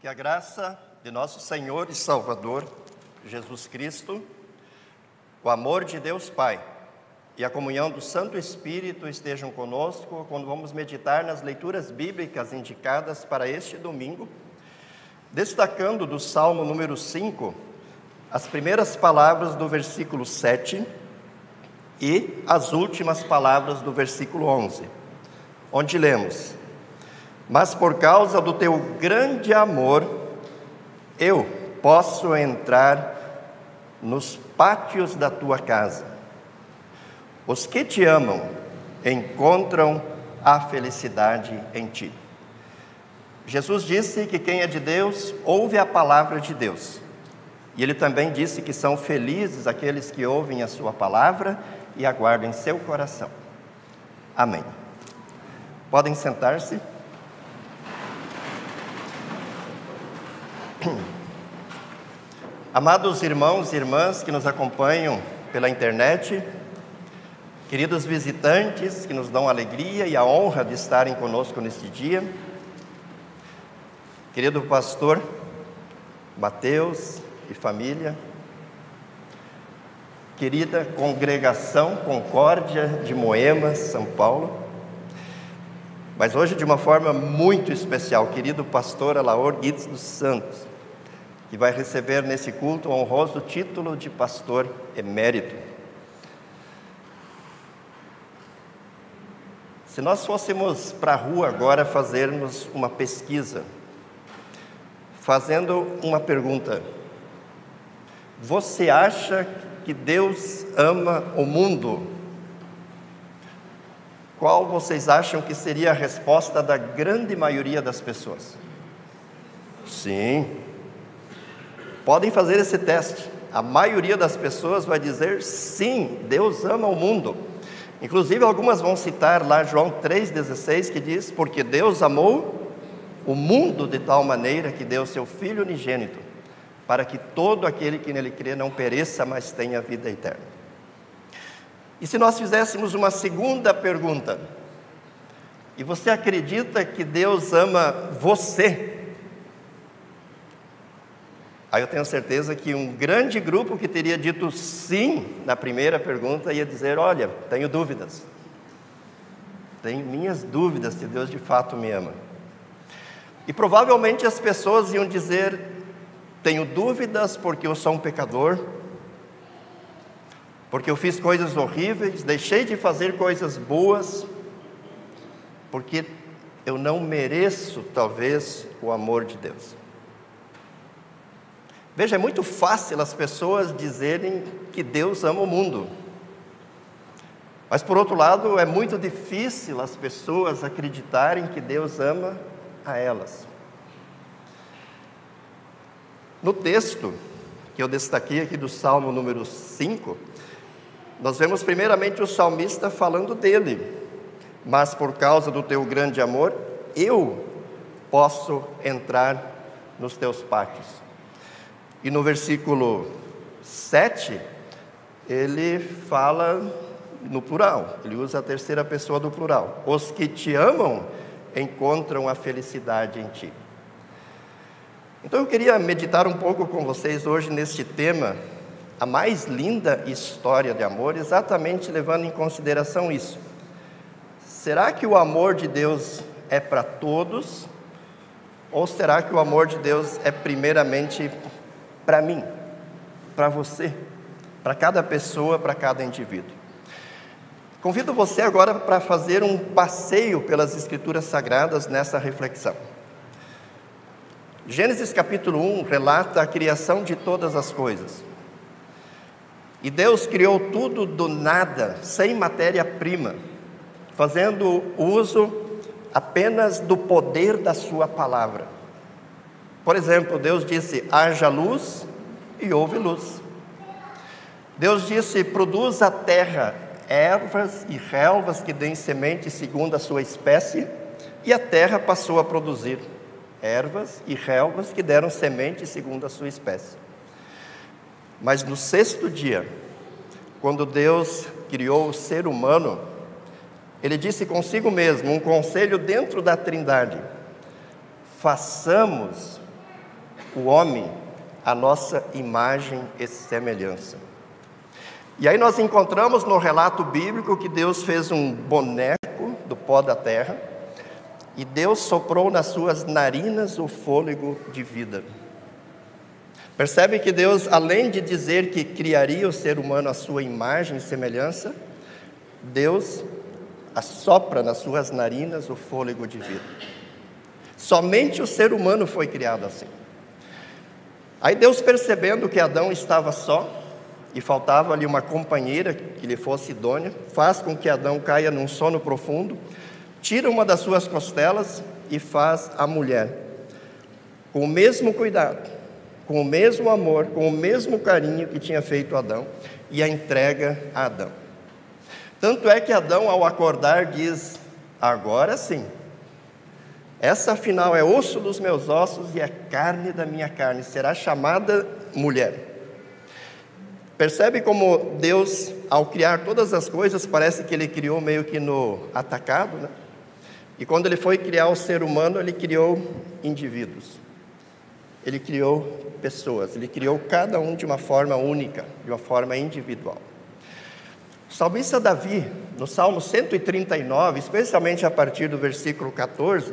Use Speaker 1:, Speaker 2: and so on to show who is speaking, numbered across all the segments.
Speaker 1: Que a graça de nosso Senhor e Salvador Jesus Cristo, o amor de Deus Pai e a comunhão do Santo Espírito estejam conosco quando vamos meditar nas leituras bíblicas indicadas para este domingo, destacando do Salmo número 5 as primeiras palavras do versículo 7 e as últimas palavras do versículo 11, onde lemos: Mas por causa do teu grande amor, eu posso entrar nos pátios da tua casa. Os que te amam encontram a felicidade em ti. Jesus disse que quem é de Deus ouve a palavra de Deus. E ele também disse que são felizes aqueles que ouvem a sua palavra e aguardam em seu coração. Amém. Podem sentar-se. Amados irmãos e irmãs que nos acompanham pela internet, queridos visitantes que nos dão a alegria e a honra de estarem conosco neste dia, querido pastor Mateus e família, querida congregação Concórdia de Moema, São Paulo, mas hoje de uma forma muito especial, querido pastor Alaor Guides dos Santos, que vai receber nesse culto o honroso título de pastor emérito. Se nós fôssemos para a rua agora fazermos uma pesquisa, fazendo uma pergunta: Você acha que Deus ama o mundo? Qual vocês acham que seria a resposta da grande maioria das pessoas? Sim, Podem fazer esse teste. A maioria das pessoas vai dizer sim, Deus ama o mundo. Inclusive, algumas vão citar lá João 3,16, que diz: Porque Deus amou o mundo de tal maneira que deu seu Filho unigênito, para que todo aquele que nele crê não pereça, mas tenha vida eterna. E se nós fizéssemos uma segunda pergunta, e você acredita que Deus ama você? Aí eu tenho certeza que um grande grupo que teria dito sim na primeira pergunta ia dizer: Olha, tenho dúvidas. Tenho minhas dúvidas se Deus de fato me ama. E provavelmente as pessoas iam dizer: Tenho dúvidas porque eu sou um pecador, porque eu fiz coisas horríveis, deixei de fazer coisas boas, porque eu não mereço, talvez, o amor de Deus. Veja, é muito fácil as pessoas dizerem que Deus ama o mundo. Mas, por outro lado, é muito difícil as pessoas acreditarem que Deus ama a elas. No texto que eu destaquei aqui do Salmo número 5, nós vemos primeiramente o salmista falando dele, mas por causa do teu grande amor, eu posso entrar nos teus pátios. E no versículo 7, ele fala no plural, ele usa a terceira pessoa do plural. Os que te amam encontram a felicidade em ti. Então eu queria meditar um pouco com vocês hoje neste tema, a mais linda história de amor, exatamente levando em consideração isso. Será que o amor de Deus é para todos? Ou será que o amor de Deus é primeiramente para mim, para você, para cada pessoa, para cada indivíduo. Convido você agora para fazer um passeio pelas Escrituras Sagradas nessa reflexão. Gênesis capítulo 1 relata a criação de todas as coisas. E Deus criou tudo do nada, sem matéria-prima, fazendo uso apenas do poder da Sua palavra. Por exemplo, Deus disse: haja luz e houve luz. Deus disse: produza a terra ervas e relvas que deem semente segundo a sua espécie, e a terra passou a produzir ervas e relvas que deram semente segundo a sua espécie. Mas no sexto dia, quando Deus criou o ser humano, ele disse consigo mesmo, um conselho dentro da Trindade: façamos o homem a nossa imagem e semelhança. E aí nós encontramos no relato bíblico que Deus fez um boneco do pó da terra e Deus soprou nas suas narinas o fôlego de vida. Percebe que Deus, além de dizer que criaria o ser humano à sua imagem e semelhança, Deus assopra nas suas narinas o fôlego de vida. Somente o ser humano foi criado assim. Aí Deus, percebendo que Adão estava só e faltava ali uma companheira que lhe fosse idônea, faz com que Adão caia num sono profundo, tira uma das suas costelas e faz a mulher, com o mesmo cuidado, com o mesmo amor, com o mesmo carinho que tinha feito Adão, e a entrega a Adão. Tanto é que Adão, ao acordar, diz: Agora sim, essa afinal é osso dos meus ossos e é carne da minha carne, será chamada mulher. Percebe como Deus, ao criar todas as coisas, parece que ele criou meio que no atacado, né? E quando ele foi criar o ser humano, ele criou indivíduos. Ele criou pessoas, ele criou cada um de uma forma única, de uma forma individual. O salmista Davi, no Salmo 139, especialmente a partir do versículo 14,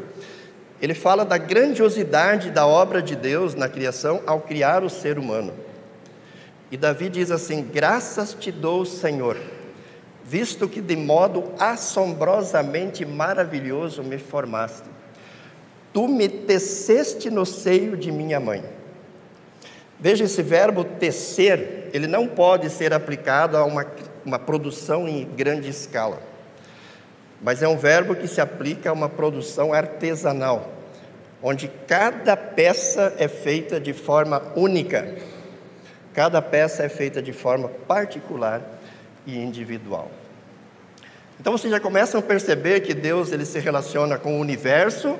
Speaker 1: ele fala da grandiosidade da obra de Deus na criação ao criar o ser humano. E Davi diz assim: Graças te dou, Senhor, visto que de modo assombrosamente maravilhoso me formaste. Tu me teceste no seio de minha mãe. Veja esse verbo tecer, ele não pode ser aplicado a uma, uma produção em grande escala mas é um verbo que se aplica a uma produção artesanal, onde cada peça é feita de forma única, cada peça é feita de forma particular e individual. Então vocês já começam a perceber que Deus ele se relaciona com o universo,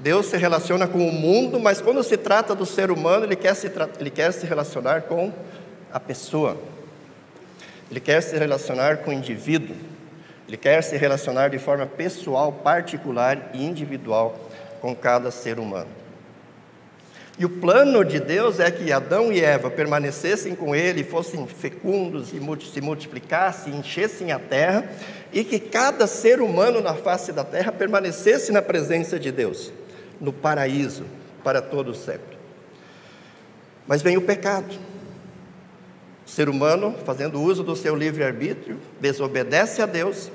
Speaker 1: Deus se relaciona com o mundo, mas quando se trata do ser humano, ele quer se, ele quer se relacionar com a pessoa, ele quer se relacionar com o indivíduo. Ele quer se relacionar de forma pessoal, particular e individual com cada ser humano. E o plano de Deus é que Adão e Eva permanecessem com ele, fossem fecundos e se multiplicassem, enchessem a terra, e que cada ser humano na face da terra permanecesse na presença de Deus, no paraíso, para todo sempre. Mas vem o pecado. O ser humano, fazendo uso do seu livre-arbítrio, desobedece a Deus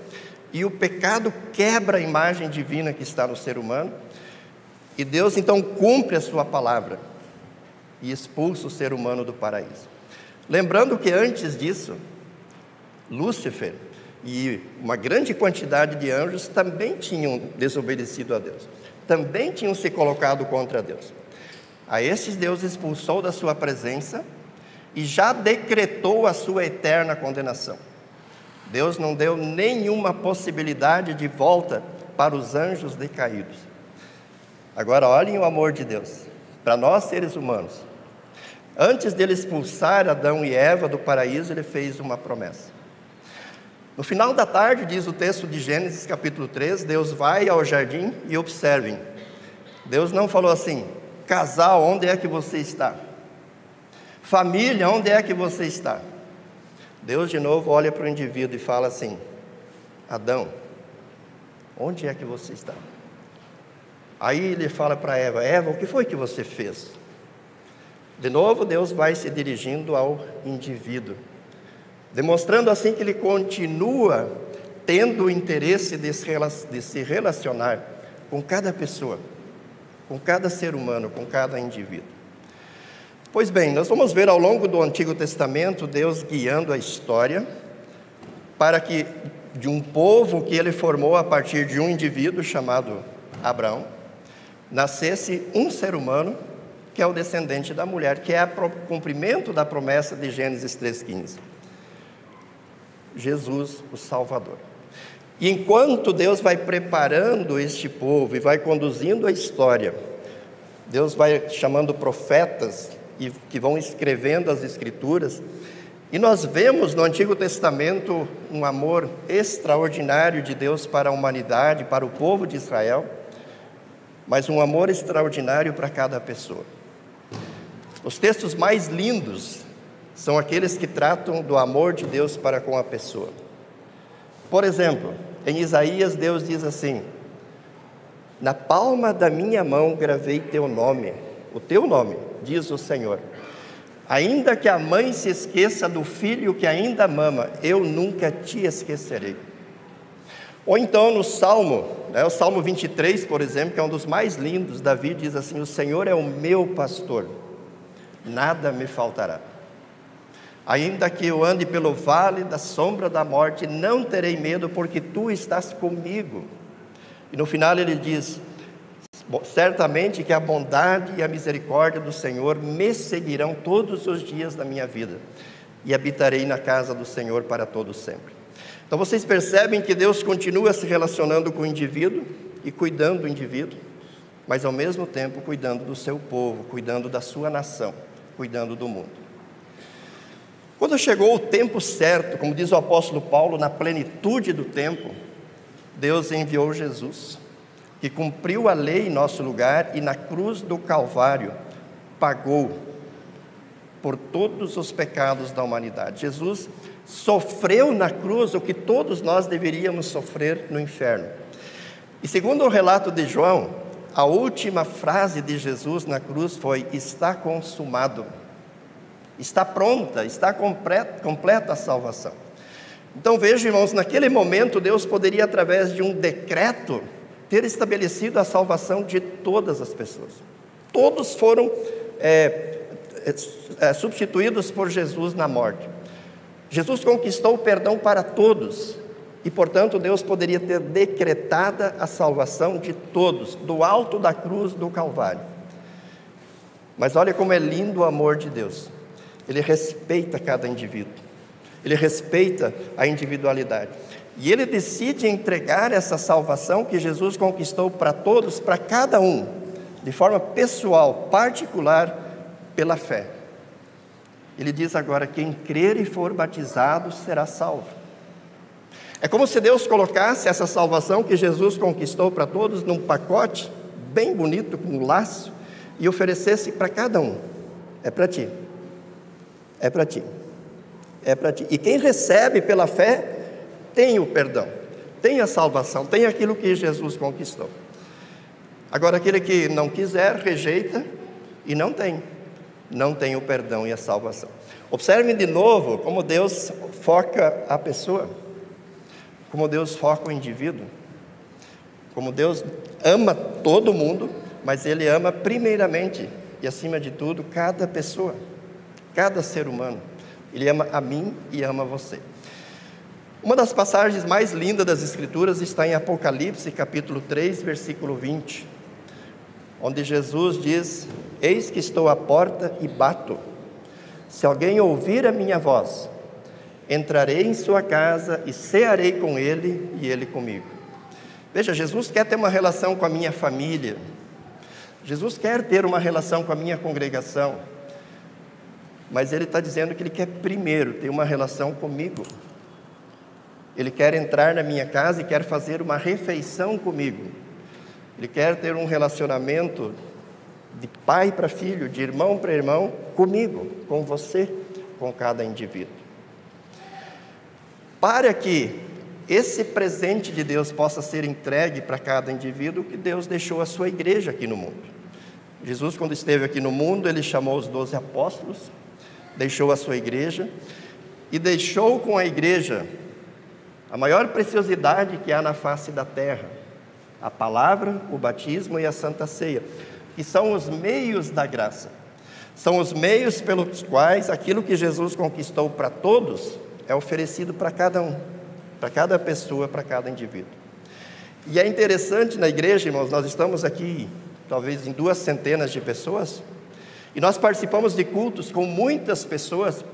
Speaker 1: e o pecado quebra a imagem divina que está no ser humano. E Deus então cumpre a sua palavra e expulsa o ser humano do paraíso. Lembrando que antes disso, Lúcifer e uma grande quantidade de anjos também tinham desobedecido a Deus, também tinham se colocado contra Deus. A esses Deus expulsou da sua presença e já decretou a sua eterna condenação. Deus não deu nenhuma possibilidade de volta para os anjos decaídos. Agora, olhem o amor de Deus para nós seres humanos. Antes dele expulsar Adão e Eva do paraíso, ele fez uma promessa. No final da tarde, diz o texto de Gênesis capítulo 3, Deus vai ao jardim e observem. Deus não falou assim: casal, onde é que você está? Família, onde é que você está? Deus de novo olha para o indivíduo e fala assim: Adão, onde é que você está? Aí ele fala para Eva: Eva, o que foi que você fez? De novo, Deus vai se dirigindo ao indivíduo, demonstrando assim que ele continua tendo o interesse de se relacionar com cada pessoa, com cada ser humano, com cada indivíduo. Pois bem, nós vamos ver ao longo do Antigo Testamento Deus guiando a história para que de um povo que ele formou a partir de um indivíduo chamado Abraão, nascesse um ser humano que é o descendente da mulher, que é o cumprimento da promessa de Gênesis 3,15. Jesus, o Salvador. E enquanto Deus vai preparando este povo e vai conduzindo a história, Deus vai chamando profetas e que vão escrevendo as Escrituras. E nós vemos no Antigo Testamento um amor extraordinário de Deus para a humanidade, para o povo de Israel, mas um amor extraordinário para cada pessoa. Os textos mais lindos são aqueles que tratam do amor de Deus para com a pessoa. Por exemplo, em Isaías, Deus diz assim: Na palma da minha mão gravei teu nome, o teu nome, diz o Senhor. Ainda que a mãe se esqueça do filho que ainda mama, eu nunca te esquecerei. Ou então no Salmo, né, o Salmo 23, por exemplo, que é um dos mais lindos, Davi diz assim: O Senhor é o meu pastor, nada me faltará. Ainda que eu ande pelo vale da sombra da morte, não terei medo, porque tu estás comigo. E no final ele diz: Certamente que a bondade e a misericórdia do Senhor me seguirão todos os dias da minha vida, e habitarei na casa do Senhor para todo sempre. Então vocês percebem que Deus continua se relacionando com o indivíduo e cuidando do indivíduo, mas ao mesmo tempo cuidando do seu povo, cuidando da sua nação, cuidando do mundo. Quando chegou o tempo certo, como diz o apóstolo Paulo, na plenitude do tempo, Deus enviou Jesus, que cumpriu a lei em nosso lugar e na cruz do Calvário pagou por todos os pecados da humanidade. Jesus sofreu na cruz o que todos nós deveríamos sofrer no inferno. E segundo o relato de João, a última frase de Jesus na cruz foi: Está consumado. Está pronta, está completa, a salvação. Então veja, irmãos, naquele momento Deus poderia, através de um decreto, ter estabelecido a salvação de todas as pessoas. Todos foram é, é, substituídos por Jesus na morte. Jesus conquistou o perdão para todos, e portanto Deus poderia ter decretada a salvação de todos, do alto da cruz do Calvário. Mas olha como é lindo o amor de Deus. Ele respeita cada indivíduo, ele respeita a individualidade. E ele decide entregar essa salvação que Jesus conquistou para todos, para cada um, de forma pessoal, particular, pela fé. Ele diz agora: quem crer e for batizado será salvo. É como se Deus colocasse essa salvação que Jesus conquistou para todos num pacote bem bonito, com um laço, e oferecesse para cada um: é para ti, é para ti, é para ti. E quem recebe pela fé tem o perdão, tem a salvação, tem aquilo que Jesus conquistou. Agora, aquele que não quiser, rejeita e não tem não tem o perdão e a salvação. Observe de novo como Deus foca a pessoa, como Deus foca o indivíduo, como Deus ama todo mundo, mas Ele ama primeiramente e acima de tudo cada pessoa, cada ser humano. Ele ama a mim e ama você. Uma das passagens mais lindas das Escrituras está em Apocalipse, capítulo 3, versículo 20 onde Jesus diz: Eis que estou à porta e bato. Se alguém ouvir a minha voz, entrarei em sua casa e cearei com ele e ele comigo. Veja, Jesus quer ter uma relação com a minha família. Jesus quer ter uma relação com a minha congregação. Mas ele está dizendo que ele quer primeiro ter uma relação comigo. Ele quer entrar na minha casa e quer fazer uma refeição comigo. Ele quer ter um relacionamento de pai para filho, de irmão para irmão, comigo, com você, com cada indivíduo. Para que esse presente de Deus possa ser entregue para cada indivíduo, que Deus deixou a sua igreja aqui no mundo. Jesus, quando esteve aqui no mundo, ele chamou os doze apóstolos, deixou a sua igreja e deixou com a igreja a maior preciosidade que há na face da terra, a palavra, o batismo e a santa ceia, que são os meios da graça. São os meios pelos quais aquilo que Jesus conquistou para todos é oferecido para cada um, para cada pessoa, para cada indivíduo. E é interessante na igreja, irmãos, nós estamos aqui talvez em duas centenas de pessoas, e nós participamos de cultos com muitas pessoas,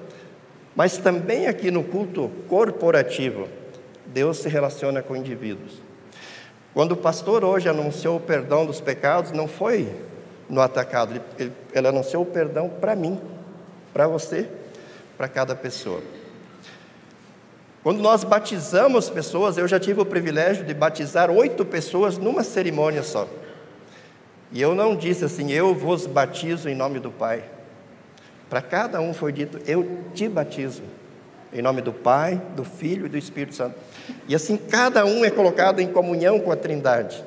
Speaker 1: mas também aqui no culto corporativo, Deus se relaciona com indivíduos. Quando o pastor hoje anunciou o perdão dos pecados, não foi no atacado, ele, ele, ele anunciou o perdão para mim, para você, para cada pessoa. Quando nós batizamos pessoas, eu já tive o privilégio de batizar oito pessoas numa cerimônia só. E eu não disse assim, eu vos batizo em nome do Pai. Para cada um foi dito: Eu te batizo. Em nome do Pai, do Filho e do Espírito Santo. E assim cada um é colocado em comunhão com a Trindade.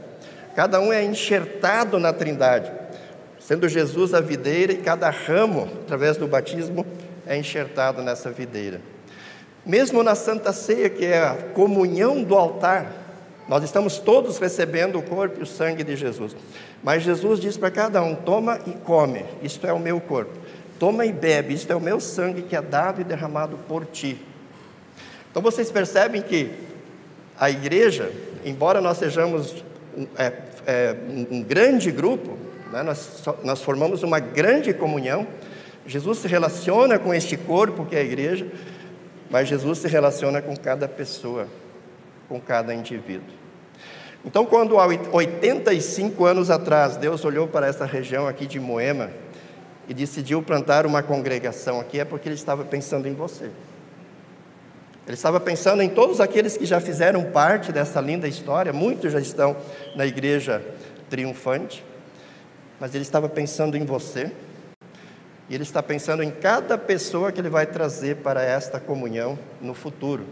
Speaker 1: Cada um é enxertado na Trindade, sendo Jesus a videira e cada ramo, através do batismo, é enxertado nessa videira. Mesmo na Santa Ceia, que é a comunhão do altar, nós estamos todos recebendo o corpo e o sangue de Jesus. Mas Jesus diz para cada um: toma e come, isto é o meu corpo. Toma e bebe, isto é o meu sangue que é dado e derramado por ti. Então vocês percebem que a igreja, embora nós sejamos um, é, é, um grande grupo, né, nós, nós formamos uma grande comunhão, Jesus se relaciona com este corpo que é a igreja, mas Jesus se relaciona com cada pessoa, com cada indivíduo. Então, quando há 85 anos atrás Deus olhou para essa região aqui de Moema e decidiu plantar uma congregação aqui, é porque Ele estava pensando em você. Ele estava pensando em todos aqueles que já fizeram parte dessa linda história, muitos já estão na igreja triunfante, mas Ele estava pensando em você, e Ele está pensando em cada pessoa que Ele vai trazer para esta comunhão no futuro,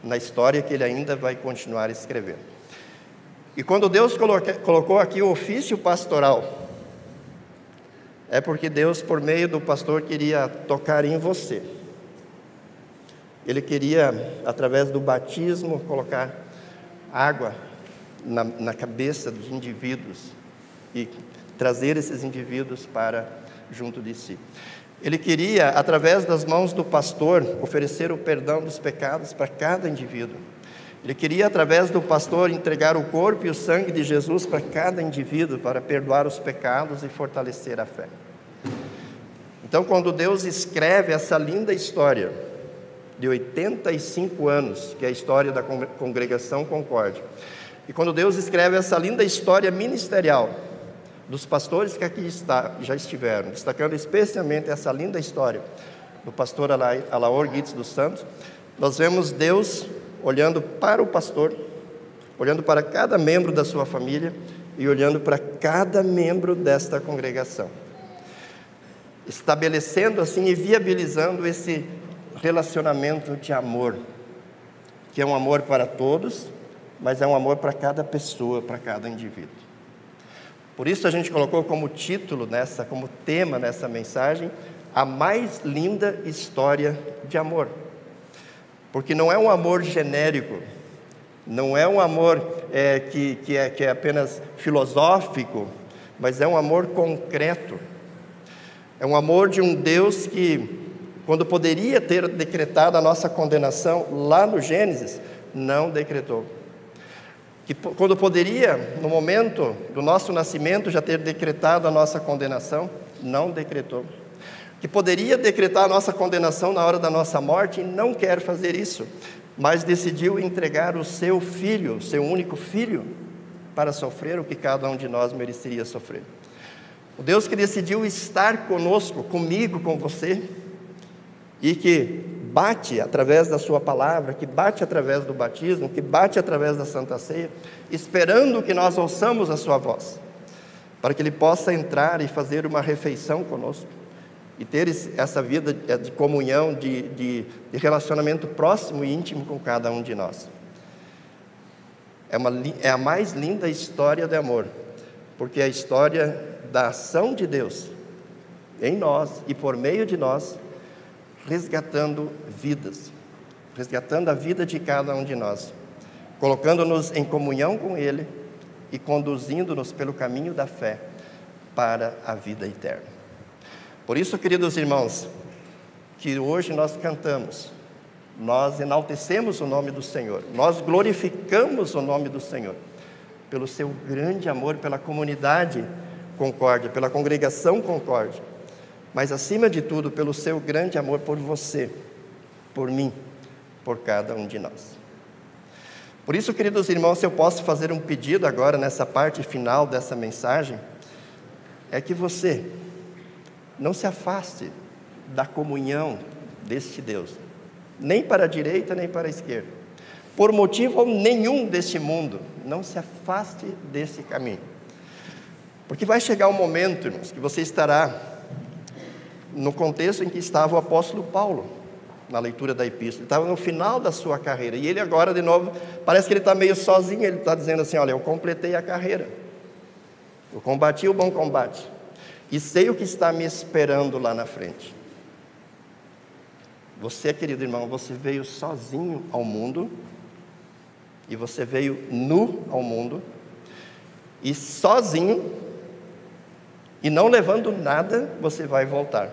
Speaker 1: na história que Ele ainda vai continuar escrevendo. E quando Deus colocou aqui o ofício pastoral, é porque Deus, por meio do pastor, queria tocar em você. Ele queria, através do batismo, colocar água na, na cabeça dos indivíduos e trazer esses indivíduos para junto de si. Ele queria, através das mãos do pastor, oferecer o perdão dos pecados para cada indivíduo. Ele queria, através do pastor, entregar o corpo e o sangue de Jesus para cada indivíduo, para perdoar os pecados e fortalecer a fé. Então, quando Deus escreve essa linda história, de 85 anos, que é a história da congregação Concórdia, e quando Deus escreve essa linda história ministerial, dos pastores que aqui está, já estiveram, destacando especialmente essa linda história do pastor Alaor Guides dos Santos, nós vemos Deus olhando para o pastor, olhando para cada membro da sua família e olhando para cada membro desta congregação. Estabelecendo assim e viabilizando esse relacionamento de amor, que é um amor para todos, mas é um amor para cada pessoa, para cada indivíduo. Por isso a gente colocou como título nessa, como tema nessa mensagem, a mais linda história de amor. Porque não é um amor genérico, não é um amor é, que, que, é, que é apenas filosófico, mas é um amor concreto. É um amor de um Deus que, quando poderia ter decretado a nossa condenação lá no Gênesis, não decretou. Que quando poderia, no momento do nosso nascimento, já ter decretado a nossa condenação, não decretou que poderia decretar a nossa condenação na hora da nossa morte e não quer fazer isso, mas decidiu entregar o seu filho, seu único filho, para sofrer o que cada um de nós mereceria sofrer. O Deus que decidiu estar conosco, comigo, com você, e que bate através da Sua palavra, que bate através do batismo, que bate através da Santa Ceia, esperando que nós ouçamos a Sua voz, para que Ele possa entrar e fazer uma refeição conosco e ter essa vida é, de comunhão, de, de, de, relacionamento próximo e íntimo com cada um de nós. É, uma, é a mais linda história de amor, porque é a história da ação de Deus em nós e por meio de nós, resgatando vidas, resgatando a vida de cada um de nós, colocando-nos em comunhão com Ele e conduzindo-nos pelo caminho da fé para a vida eterna. Por isso, queridos irmãos, que hoje nós cantamos, nós enaltecemos o nome do Senhor, nós glorificamos o nome do Senhor, pelo seu grande amor pela comunidade Concórdia, pela congregação Concórdia, mas acima de tudo, pelo seu grande amor por você, por mim, por cada um de nós. Por isso, queridos irmãos, se eu posso fazer um pedido agora nessa parte final dessa mensagem, é que você, não se afaste da comunhão deste Deus, nem para a direita nem para a esquerda. Por motivo nenhum deste mundo, não se afaste desse caminho. Porque vai chegar um momento, irmãos, que você estará no contexto em que estava o apóstolo Paulo, na leitura da epístola. Ele estava no final da sua carreira. E ele agora, de novo, parece que ele está meio sozinho. Ele está dizendo assim: Olha, eu completei a carreira. Eu combati o bom combate. E sei o que está me esperando lá na frente. Você, querido irmão, você veio sozinho ao mundo. E você veio nu ao mundo. E sozinho, e não levando nada, você vai voltar.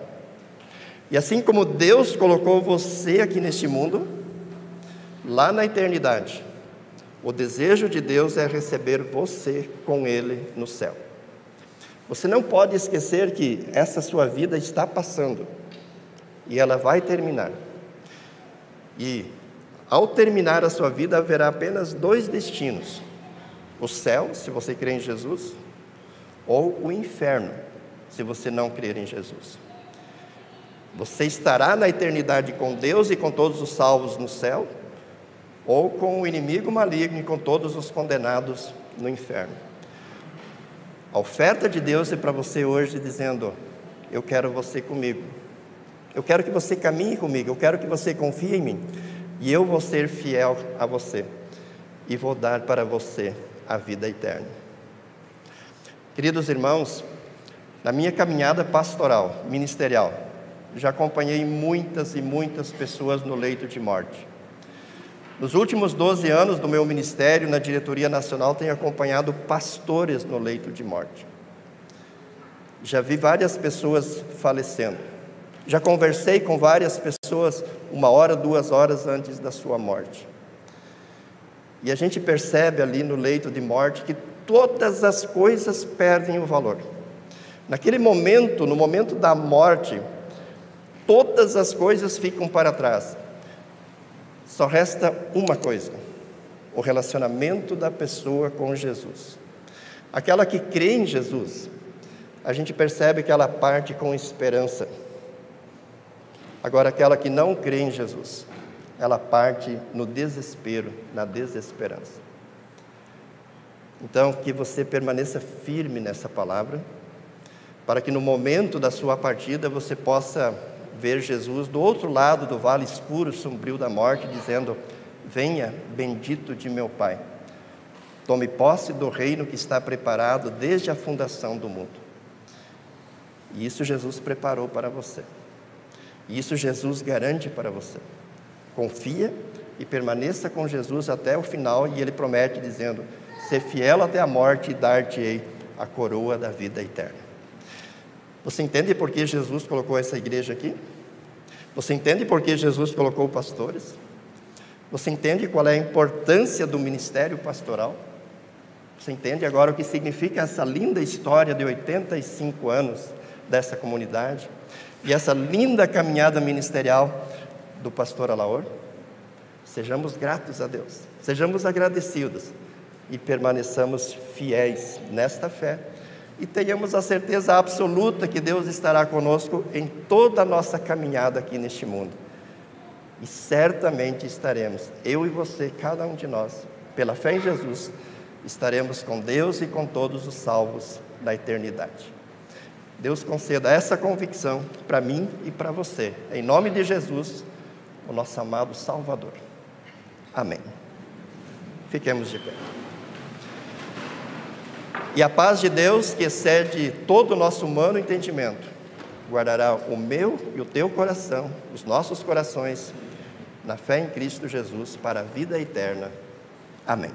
Speaker 1: E assim como Deus colocou você aqui neste mundo, lá na eternidade, o desejo de Deus é receber você com Ele no céu. Você não pode esquecer que essa sua vida está passando e ela vai terminar. E ao terminar a sua vida, haverá apenas dois destinos: o céu, se você crê em Jesus, ou o inferno, se você não crer em Jesus. Você estará na eternidade com Deus e com todos os salvos no céu, ou com o inimigo maligno e com todos os condenados no inferno. A oferta de Deus é para você hoje dizendo: Eu quero você comigo. Eu quero que você caminhe comigo. Eu quero que você confie em mim. E eu vou ser fiel a você. E vou dar para você a vida eterna. Queridos irmãos, na minha caminhada pastoral, ministerial, já acompanhei muitas e muitas pessoas no leito de morte. Nos últimos 12 anos do meu ministério na diretoria nacional, tenho acompanhado pastores no leito de morte. Já vi várias pessoas falecendo. Já conversei com várias pessoas uma hora, duas horas antes da sua morte. E a gente percebe ali no leito de morte que todas as coisas perdem o valor. Naquele momento, no momento da morte, todas as coisas ficam para trás. Só resta uma coisa: o relacionamento da pessoa com Jesus. Aquela que crê em Jesus, a gente percebe que ela parte com esperança. Agora, aquela que não crê em Jesus, ela parte no desespero, na desesperança. Então, que você permaneça firme nessa palavra, para que no momento da sua partida você possa ver Jesus do outro lado do vale escuro, sombrio da morte, dizendo: Venha, bendito de meu Pai. Tome posse do reino que está preparado desde a fundação do mundo. E isso Jesus preparou para você. E isso Jesus garante para você. Confia e permaneça com Jesus até o final, e Ele promete, dizendo: Ser fiel até a morte e dar-te-ei a coroa da vida eterna. Você entende por que Jesus colocou essa igreja aqui? Você entende por que Jesus colocou pastores? Você entende qual é a importância do ministério pastoral? Você entende agora o que significa essa linda história de 85 anos dessa comunidade e essa linda caminhada ministerial do pastor Alaor? Sejamos gratos a Deus, sejamos agradecidos e permaneçamos fiéis nesta fé e tenhamos a certeza absoluta que Deus estará conosco em toda a nossa caminhada aqui neste mundo. E certamente estaremos, eu e você, cada um de nós, pela fé em Jesus, estaremos com Deus e com todos os salvos na eternidade. Deus conceda essa convicção para mim e para você, em nome de Jesus, o nosso amado Salvador. Amém. Fiquemos de pé. E a paz de Deus, que excede todo o nosso humano entendimento, guardará o meu e o teu coração, os nossos corações, na fé em Cristo Jesus, para a vida eterna. Amém.